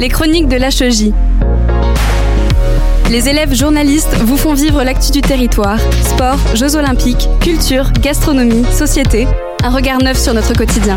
les chroniques de l'HEJ. Les élèves journalistes vous font vivre l'actu du territoire, sport, Jeux olympiques, culture, gastronomie, société, un regard neuf sur notre quotidien.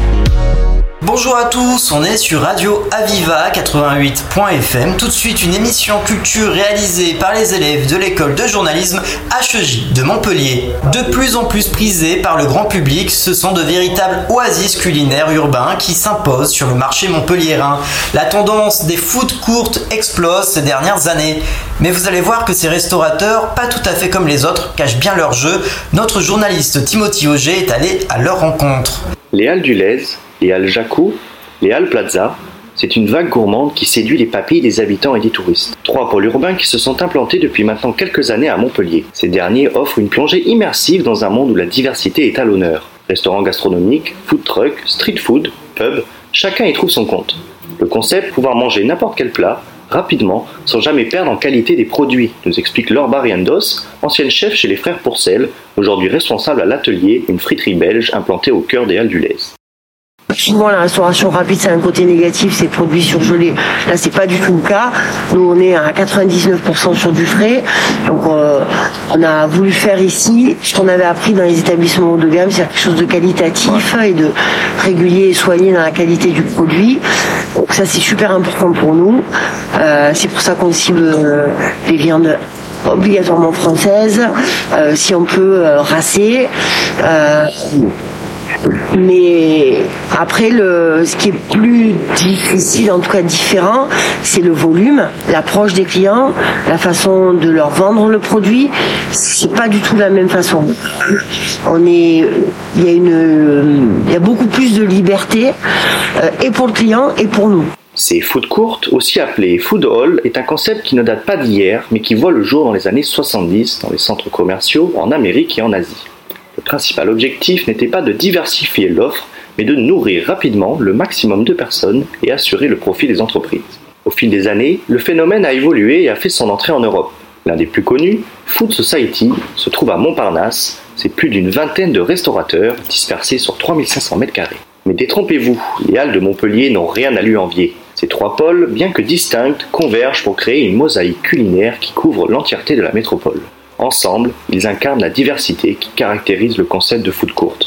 Bonjour à tous, on est sur Radio Aviva 88.fm. Tout de suite, une émission culture réalisée par les élèves de l'école de journalisme HEJ de Montpellier. De plus en plus prisés par le grand public, ce sont de véritables oasis culinaires urbains qui s'imposent sur le marché montpelliérain. La tendance des food courtes explose ces dernières années. Mais vous allez voir que ces restaurateurs, pas tout à fait comme les autres, cachent bien leur jeu. Notre journaliste Timothy Auger est allé à leur rencontre. Les Halles les Halles Jacou, les Halles Plaza, c'est une vague gourmande qui séduit les papilles des habitants et des touristes. Trois pôles urbains qui se sont implantés depuis maintenant quelques années à Montpellier. Ces derniers offrent une plongée immersive dans un monde où la diversité est à l'honneur. Restaurants gastronomiques, food truck, street food, pub, chacun y trouve son compte. Le concept, pouvoir manger n'importe quel plat, rapidement, sans jamais perdre en qualité des produits, nous explique Laure Barriendos, ancienne chef chez les frères Pourcel, aujourd'hui responsable à l'atelier, une friterie belge implantée au cœur des Halles du Lez. Souvent, la restauration rapide, c'est un côté négatif, c'est produits surgelés. Là, c'est pas du tout le cas. Nous, on est à 99% sur du frais. Donc, euh, on a voulu faire ici ce qu'on avait appris dans les établissements de gamme, c'est quelque chose de qualitatif et de régulier et soigné dans la qualité du produit. Donc, ça, c'est super important pour nous. Euh, c'est pour ça qu'on cible euh, les viandes obligatoirement françaises, si on peut racer. Mais après, le, ce qui est plus difficile, en tout cas différent, c'est le volume, l'approche des clients, la façon de leur vendre le produit. C'est pas du tout la même façon. On est, il y a une, il y a beaucoup plus de liberté euh, et pour le client et pour nous. Ces food courts, aussi appelés food hall, est un concept qui ne date pas d'hier, mais qui voit le jour dans les années 70 dans les centres commerciaux en Amérique et en Asie. Le principal objectif n'était pas de diversifier l'offre, mais de nourrir rapidement le maximum de personnes et assurer le profit des entreprises. Au fil des années, le phénomène a évolué et a fait son entrée en Europe. L'un des plus connus, Food Society, se trouve à Montparnasse. C'est plus d'une vingtaine de restaurateurs dispersés sur 3500 m2. Mais détrompez-vous, les Halles de Montpellier n'ont rien à lui envier. Ces trois pôles, bien que distincts, convergent pour créer une mosaïque culinaire qui couvre l'entièreté de la métropole. Ensemble, ils incarnent la diversité qui caractérise le concept de food court,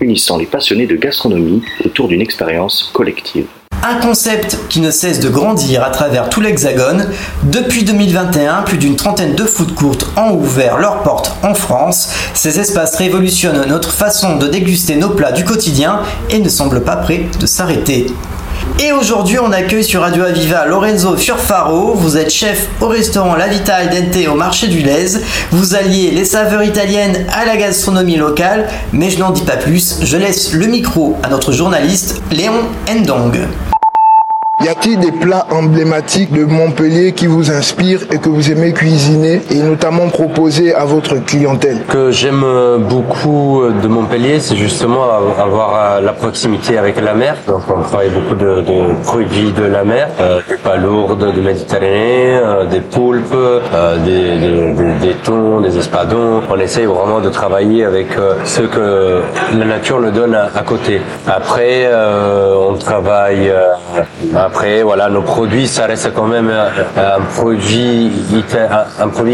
unissant les passionnés de gastronomie autour d'une expérience collective. Un concept qui ne cesse de grandir à travers tout l'Hexagone. Depuis 2021, plus d'une trentaine de food courts ont ouvert leurs portes en France. Ces espaces révolutionnent notre façon de déguster nos plats du quotidien et ne semblent pas prêts de s'arrêter. Et aujourd'hui, on accueille sur Radio Aviva Lorenzo Furfaro. Vous êtes chef au restaurant La Vita Al Dente au marché du Lez. Vous alliez les saveurs italiennes à la gastronomie locale. Mais je n'en dis pas plus. Je laisse le micro à notre journaliste Léon Ndong. A-t-il des plats emblématiques de Montpellier qui vous inspirent et que vous aimez cuisiner et notamment proposer à votre clientèle que j'aime beaucoup de Montpellier, c'est justement avoir la proximité avec la mer. Donc on travaille beaucoup de, produits de la mer, euh, des palourdes, des méditerranéens, euh, des poulpes, euh, des, des, thons, des espadons. On essaye vraiment de travailler avec ce que la nature nous donne à, côté. Après, on travaille après, voilà, nos produits, ça reste quand même euh, un, produit,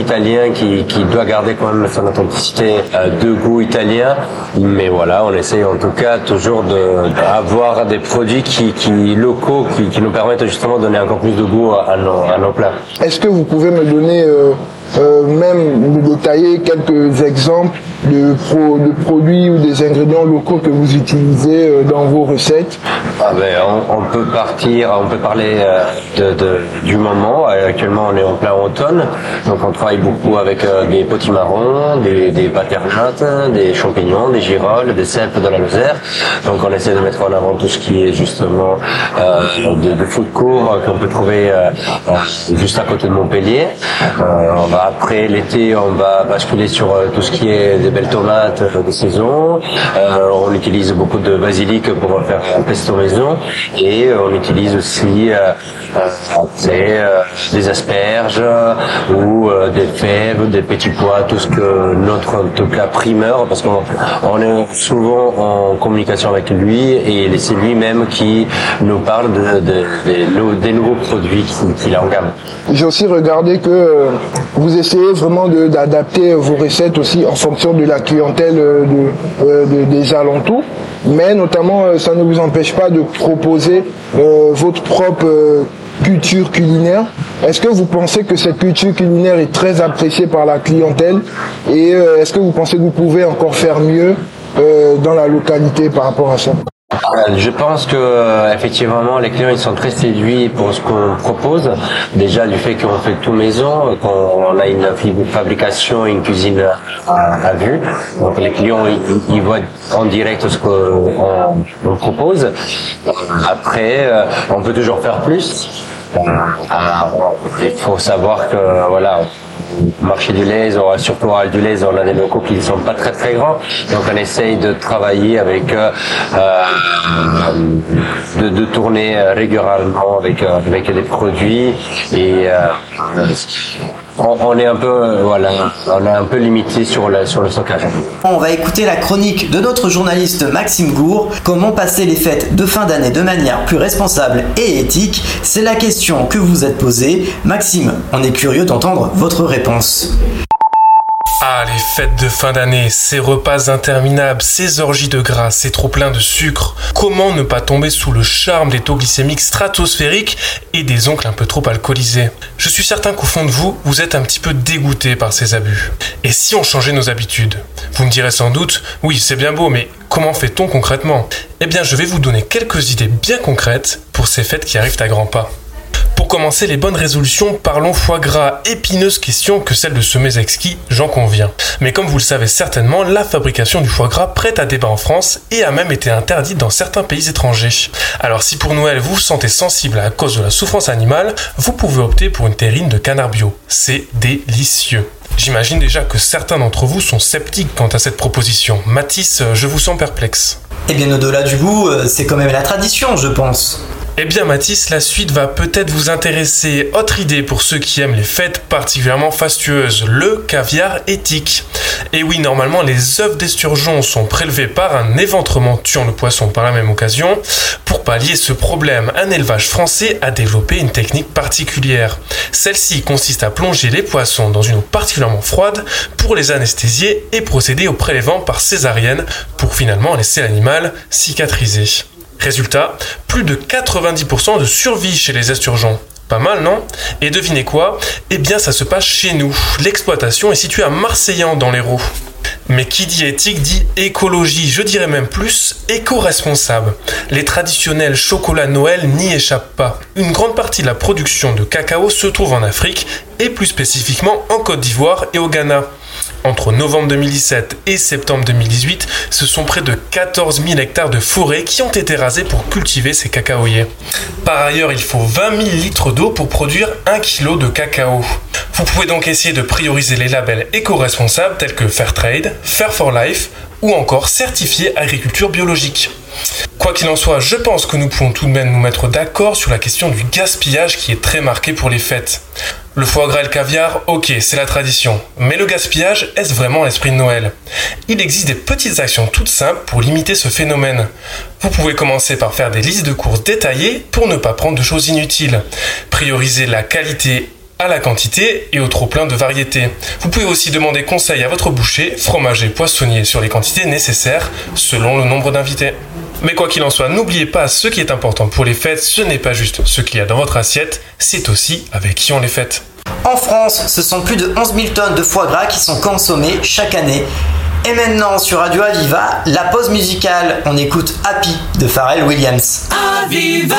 italien qui, doit garder quand même son authenticité euh, de goût italien. Mais voilà, on essaye en tout cas toujours d'avoir des produits qui, locaux qui, nous permettent justement de donner encore plus de goût à nos, à nos plats. Est-ce que vous pouvez me donner euh, euh, même de détailler quelques exemples de, produits ou des ingrédients locaux que vous utilisez euh, dans vos recettes ah ben, on, peut partir, on peut parler euh, du moment. Actuellement, on est en plein automne, donc on travaille beaucoup avec des potimarrons, des, des paternates, des champignons, des girolles, des cèpes de la Lozère. Donc on essaie de mettre en avant tout ce qui est justement de, de food court qu'on peut trouver juste à côté de Montpellier. Après l'été, on va basculer sur tout ce qui est des belles tomates de saison. on utilise beaucoup de basilic pour faire un pesto maison et on utilise aussi des asperges ou des fèves, des petits pois, tout ce que notre plat primeur, parce qu'on on est souvent en communication avec lui et c'est lui-même qui nous parle de, des nouveaux produits qu'il a en gamme. J'ai aussi regardé que euh, vous essayez vraiment d'adapter vos recettes aussi en fonction de la clientèle euh, euh, des alentours, mais notamment ça ne vous empêche pas de proposer votre propre culture culinaire. Est-ce que vous pensez que cette culture culinaire est très appréciée par la clientèle? Et est-ce que vous pensez que vous pouvez encore faire mieux dans la localité par rapport à ça? euh, je pense que euh, effectivement les clients ils sont très séduits pour ce qu'on propose. Déjà du fait qu'on fait tout maison, qu'on a une fabrication, une cuisine à, vue. Donc les clients ils, voient en direct ce qu'on propose. Après, euh, on peut toujours faire plus. il faut savoir que voilà marché du lait, surtout à du lait, on a des locaux qui ne sont pas très très grands. Donc on essaye de travailler avec, euh, euh de, de, tourner régulièrement avec, euh, avec des produits et euh, on, est un peu, voilà, on est un peu limité sur sur le stockage. On va écouter la chronique de notre journaliste Maxime Gour. Comment passer les fêtes de fin d'année de manière plus responsable et éthique? C'est la question que vous êtes posée. Maxime, on est curieux d'entendre votre réponse. Ah, les fêtes de fin d'année, ces repas interminables, ces orgies de gras, c'est trop plein de sucre. Comment ne pas tomber sous le charme des taux glycémiques stratosphériques et des oncles un peu trop alcoolisés? Je suis certain qu'au fond de vous, vous êtes un petit peu dégoûté par ces abus. Et si on changeait nos habitudes? Vous me direz sans doute, oui, c'est bien beau, mais comment fait-on concrètement? Eh bien, je vais vous donner quelques idées bien concrètes pour ces fêtes qui arrivent à grands pas. Pour commencer les bonnes résolutions, parlons foie gras. Épineuse question que celle de ce mets exquis, j'en conviens. Mais comme vous le savez certainement, la fabrication du foie gras prête à débat en France et a même été interdite dans certains pays étrangers. Alors si pour Noël vous vous sentez sensible à cause de la souffrance animale, vous pouvez opter pour une terrine de canard bio. C'est délicieux. J'imagine déjà que certains d'entre vous sont sceptiques quant à cette proposition. Mathis, je vous sens perplexe. Eh bien au-delà du goût, euh, c'est quand même la tradition, je pense. Eh bien Mathis, la suite va peut-être vous intéresser. Autre idée pour ceux qui aiment les fêtes particulièrement fastueuses, le caviar éthique. Et oui, normalement les œufs d'esturgeon sont prélevés par un éventrement tuant le poisson par la même occasion. Pour pallier ce problème, un élevage français a développé une technique particulière. Celle-ci consiste à plonger les poissons dans une eau particulièrement froide pour les anesthésier et procéder au prélèvement par césarienne pour finalement laisser l'animal cicatriser. Résultat, plus de 90% de survie chez les esturgeons. Pas mal, non? Et devinez quoi? Eh bien, ça se passe chez nous. L'exploitation est située à Marseillan dans l'Hérault. Mais qui dit éthique dit écologie, je dirais même plus éco-responsable. Les traditionnels chocolats Noël n'y échappent pas. Une grande partie de la production de cacao se trouve en Afrique et plus spécifiquement en Côte d'Ivoire et au Ghana. Entre novembre 2017 et septembre 2018, ce sont près de 14 000 hectares de forêt qui ont été rasés pour cultiver ces cacaoyers. Par ailleurs, il faut 20 000 litres d'eau pour produire 1 kg de cacao. Vous pouvez donc essayer de prioriser les labels éco-responsables tels que Fairtrade, Fair for Life ou encore certifié agriculture biologique. Quoi qu'il en soit, je pense que nous pouvons tout de même nous mettre d'accord sur la question du gaspillage qui est très marqué pour les fêtes. Le foie gras et le caviar, ok, c'est la tradition. Mais le gaspillage, est-ce vraiment l'esprit de Noël? Il existe des petites actions toutes simples pour limiter ce phénomène. Vous pouvez commencer par faire des listes de courses détaillées pour ne pas prendre de choses inutiles. Prioriser la qualité à la quantité et au trop plein de variétés. Vous pouvez aussi demander conseil à votre boucher, fromager, poissonnier sur les quantités nécessaires selon le nombre d'invités. Mais quoi qu'il en soit, n'oubliez pas, ce qui est important pour les fêtes, ce n'est pas juste ce qu'il y a dans votre assiette, c'est aussi avec qui on les fête. En France, ce sont plus de 11 000 tonnes de foie gras qui sont consommées chaque année. Et maintenant sur Radio Aviva, la pause musicale, on écoute Happy de Pharrell Williams. Aviva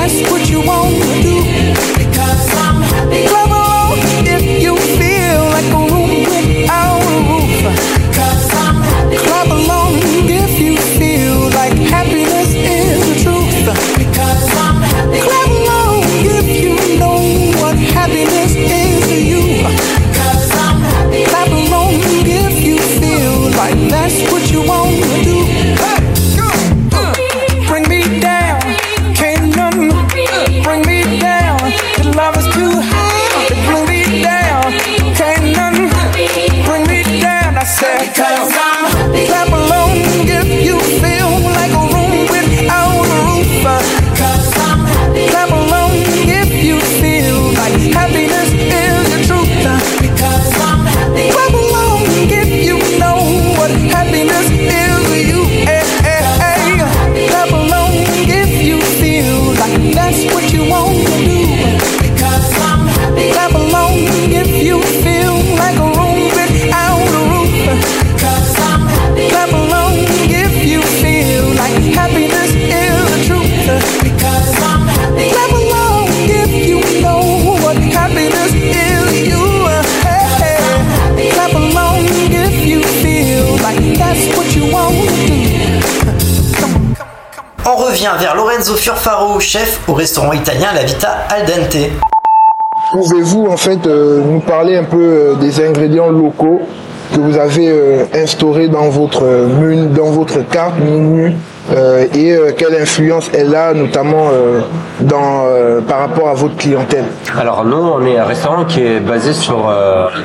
That's what you want. Lorenzo Furfaro, chef au restaurant italien La Vita Al Dente. Pouvez-vous en fait euh, nous parler un peu euh, des ingrédients locaux que vous avez euh, instaurés dans votre menu, dans votre carte menu et euh, quelle influence elle a notamment euh, dans, par rapport à votre clientèle? Alors nous, on est un restaurant qui est basé sur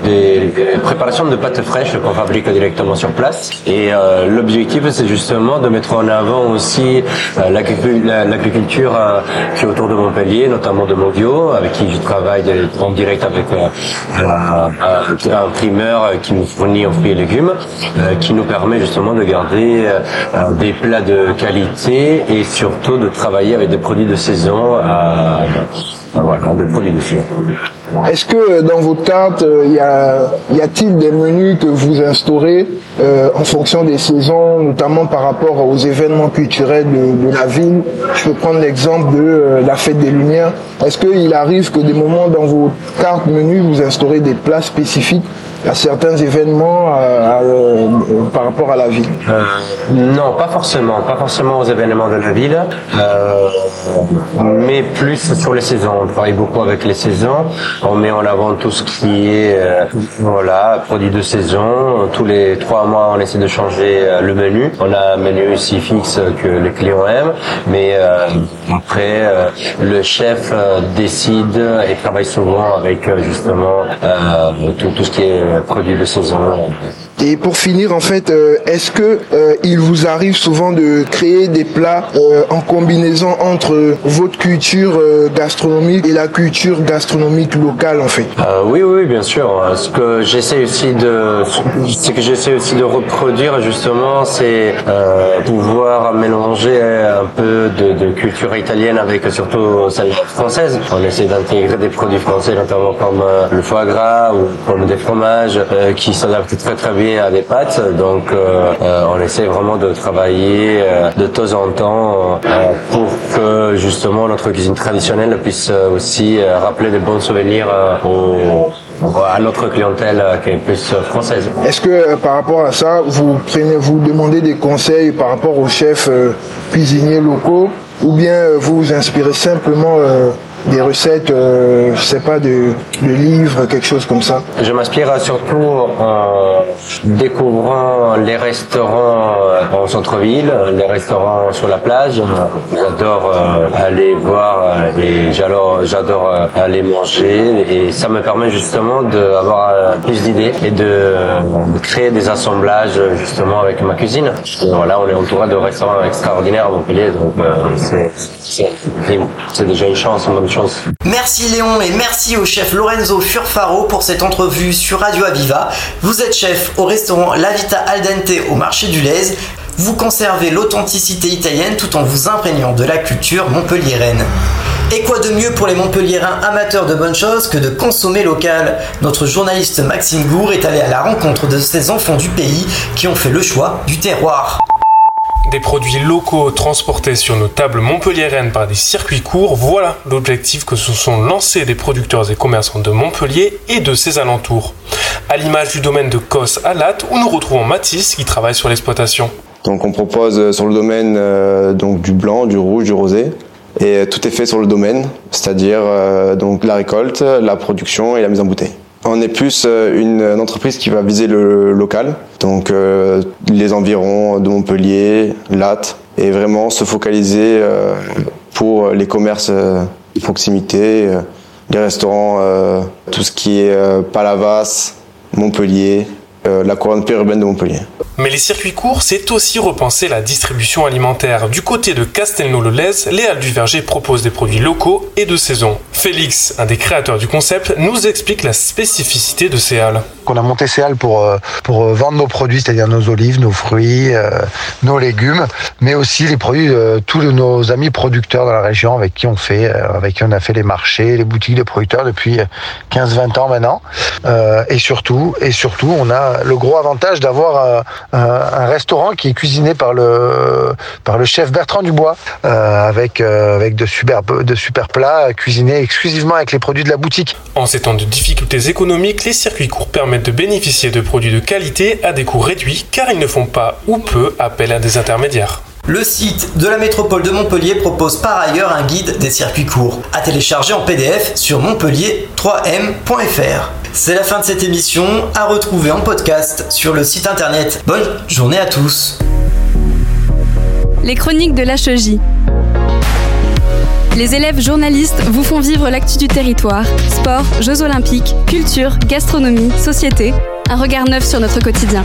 des, préparations de pâtes fraîches qu'on fabrique directement sur place. Et l'objectif, c'est justement de mettre en avant aussi l'agriculture qui est autour de Montpellier, notamment de Modio, avec qui je travaille en direct avec un primeur qui nous fournit en fruits et légumes, qui nous permet justement de garder des plats de qualité et surtout de travailler avec des produits de saison. Voilà, des produits de saison. Est-ce que euh, dans votre carte, il euh, y a-t-il des menus que vous instaurez euh, en fonction des saisons, notamment par rapport aux événements culturels de, la ville? Je peux prendre l'exemple de la fête des Lumières. Est-ce qu'il arrive que des moments dans vos cartes menus, vous instaurez des plats spécifiques à certains événements par rapport à la ville Non, pas forcément, pas forcément aux événements de la ville, mais plus sur les saisons. On travaille beaucoup avec les saisons. On met en avant tout ce qui est euh, voilà de saison. Tous les trois mois, on essaie de changer euh, le menu. On a un menu aussi fixe que les clients aiment, mais euh, après le chef décide et travaille souvent avec justement tout ce qui est produits de saison. Et pour finir, en fait, euh, est-ce que euh, il vous arrive souvent de créer des plats euh, en combinaison entre votre culture gastronomique et la culture gastronomique locale, en fait? Oui, oui, bien sûr. Ce que j'essaie aussi de, ce que j'essaie aussi de reproduire justement, c'est pouvoir mélanger un peu de, de, culture italienne avec surtout celle française. On essaie d'intégrer des produits français, notamment comme le foie gras ou comme des fromages qui s'adaptent très très bien à des pâtes. Donc euh, euh, on essaie vraiment de travailler euh, de temps en temps pour que justement notre cuisine traditionnelle puisse aussi rappeler des bons souvenirs à notre clientèle qui est plus française. Est-ce que par rapport à ça, vous prenez, vous demandez des conseils par rapport aux chefs cuisiniers locaux ou bien vous vous inspirez simplement des recettes, euh, je sais pas, de, de, livres, quelque chose comme ça Je m'inspire surtout en découvrant les restaurants euh, en centre-ville, les restaurants sur la plage. J'adore euh, aller voir euh, et j'adore aller manger et ça me permet justement d'avoir plus d'idées et de créer des assemblages justement avec ma cuisine. voilà, on est entouré de restaurants extraordinaires à Montpellier, donc c'est déjà une chance, Merci Léon et merci au chef Lorenzo Furfaro pour cette entrevue sur Radio Aviva. Vous êtes chef au restaurant La Vita Al Dente au marché du Lez. Vous conservez l'authenticité italienne tout en vous imprégnant de la culture montpelliéraine. Et quoi de mieux pour les Montpelliérains amateurs de bonnes choses que de consommer local? Notre journaliste Maxime Gour est allé à la rencontre de ces enfants du pays qui ont fait le choix du terroir. Des produits locaux transportés sur nos tables montpelliéraines par des circuits courts, voilà l'objectif que se sont lancés des producteurs et commerçants de Montpellier et de ses alentours. À l'image du domaine de Cos à Latte où nous retrouvons Mathis qui travaille sur l'exploitation. Donc on propose euh, sur le domaine euh, donc du blanc, du rouge, du rosé. Et euh, tout est fait sur le domaine, c'est-à-dire la récolte, la production et la mise en bouteille. On est plus une, entreprise qui va viser le local, donc les environs de Montpellier, Latte, et vraiment se focaliser pour les commerces de proximité, les restaurants, tout ce qui est Palavas, Montpellier, la couronne périurbaine de Montpellier. Mais les circuits courts, c'est aussi repenser la distribution alimentaire. Du côté de Castelnau-le-Lez, les Halles du Verger proposent des produits locaux et de saison. Félix, un des créateurs du concept, nous explique la spécificité de ces halles. On a monté ces halles pour, euh, pour euh, vendre nos produits, c'est-à-dire nos olives, nos fruits, euh, nos légumes, mais aussi les produits de tous nos amis producteurs dans la région avec qui on fait, avec qui on a fait les marchés, les boutiques de producteurs depuis 15-20 ans maintenant. et surtout, et surtout, on a le gros avantage d'avoir un, restaurant qui est cuisiné par le, par le chef Bertrand Dubois, euh, avec, euh, avec de, super, de super plats cuisinés exclusivement avec les produits de la boutique. En ces temps de difficultés économiques, les circuits courts permettent de bénéficier de produits de qualité à des coûts réduits car ils ne font pas ou peu appel à des intermédiaires. Le site de la métropole de Montpellier propose par ailleurs un guide des circuits courts à télécharger en PDF sur montpellier3m.fr. C'est la fin de cette émission, à retrouver en podcast sur le site internet. Bonne journée à tous. Les chroniques de l'HEJ. Les élèves journalistes vous font vivre l'actu du territoire, sport, Jeux olympiques, culture, gastronomie, société, un regard neuf sur notre quotidien.